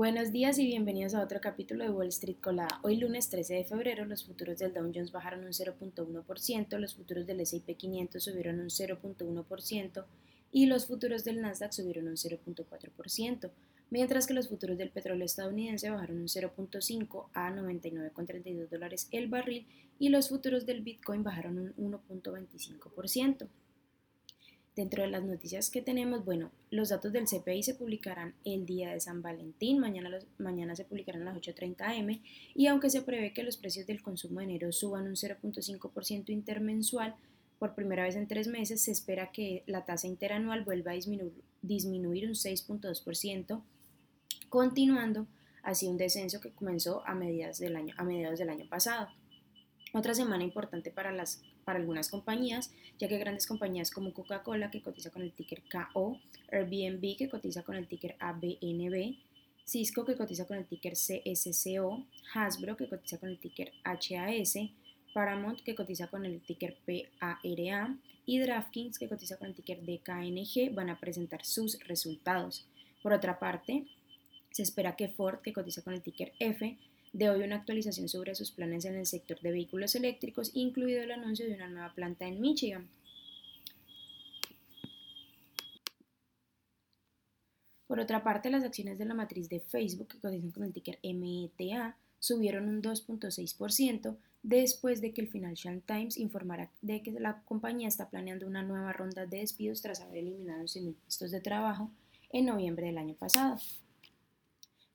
Buenos días y bienvenidos a otro capítulo de Wall Street Colada. Hoy lunes 13 de febrero los futuros del Dow Jones bajaron un 0.1%, los futuros del S&P 500 subieron un 0.1% y los futuros del Nasdaq subieron un 0.4%, mientras que los futuros del petróleo estadounidense bajaron un 0.5 a 99,32 dólares el barril y los futuros del Bitcoin bajaron un 1.25%. Dentro de las noticias que tenemos, bueno, los datos del CPI se publicarán el día de San Valentín, mañana, mañana se publicarán a las 8.30 am y aunque se prevé que los precios del consumo de enero suban un 0.5% intermensual, por primera vez en tres meses se espera que la tasa interanual vuelva a disminuir un 6.2%, continuando así un descenso que comenzó a, mediados del año, a mediados del año pasado. Otra semana importante para, las, para algunas compañías, ya que grandes compañías como Coca-Cola, que cotiza con el ticker KO, Airbnb, que cotiza con el ticker ABNB, Cisco, que cotiza con el ticker CSCO, Hasbro, que cotiza con el ticker HAS, Paramount, que cotiza con el ticker PARA, y DraftKings, que cotiza con el ticker DKNG, van a presentar sus resultados. Por otra parte, se espera que Ford, que cotiza con el ticker F, de hoy una actualización sobre sus planes en el sector de vehículos eléctricos, incluido el anuncio de una nueva planta en Michigan. Por otra parte, las acciones de la matriz de Facebook, que cotizan con el ticker META, subieron un 2.6% después de que el Financial Times informara de que la compañía está planeando una nueva ronda de despidos tras haber eliminado 100.000 puestos de trabajo en noviembre del año pasado.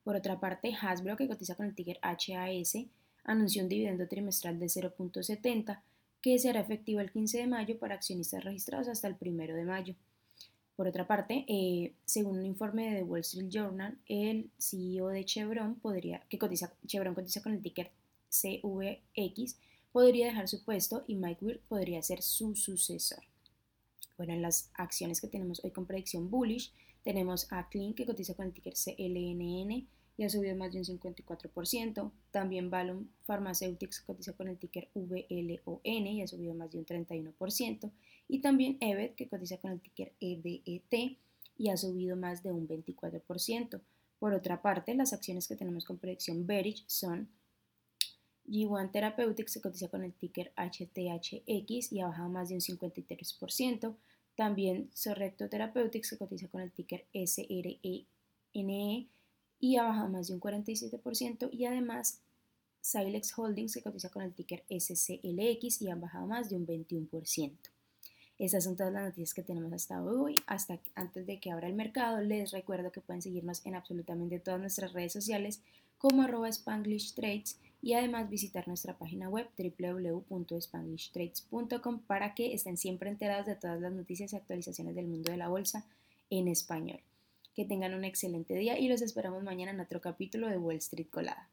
Por otra parte, Hasbro, que cotiza con el ticker HAS, anunció un dividendo trimestral de 0.70 que será efectivo el 15 de mayo para accionistas registrados hasta el 1 de mayo. Por otra parte, eh, según un informe de The Wall Street Journal, el CEO de Chevron, podría, que cotiza, Chevron cotiza con el ticker CVX, podría dejar su puesto y Mike Weir podría ser su sucesor. Bueno, en las acciones que tenemos hoy con predicción bullish, tenemos a Clean que cotiza con el ticker CLNN y ha subido más de un 54%. También Valum Pharmaceutics cotiza con el ticker VLON y ha subido más de un 31%. Y también EBET que cotiza con el ticker EBET y ha subido más de un 24%. Por otra parte, las acciones que tenemos con predicción bearish son G1 Therapeutics que cotiza con el ticker HTHX y ha bajado más de un 53%. También Sorrecto Therapeutics se cotiza con el ticker SRENE y ha bajado más de un 47% y además Silex Holdings se cotiza con el ticker SCLX y ha bajado más de un 21%. Estas son todas las noticias que tenemos hasta hoy. Hasta antes de que abra el mercado, les recuerdo que pueden seguirnos en absolutamente todas nuestras redes sociales como arroba Spanglish Trades y además visitar nuestra página web www.spanglishtrades.com para que estén siempre enterados de todas las noticias y actualizaciones del mundo de la bolsa en español. Que tengan un excelente día y los esperamos mañana en otro capítulo de Wall Street Colada.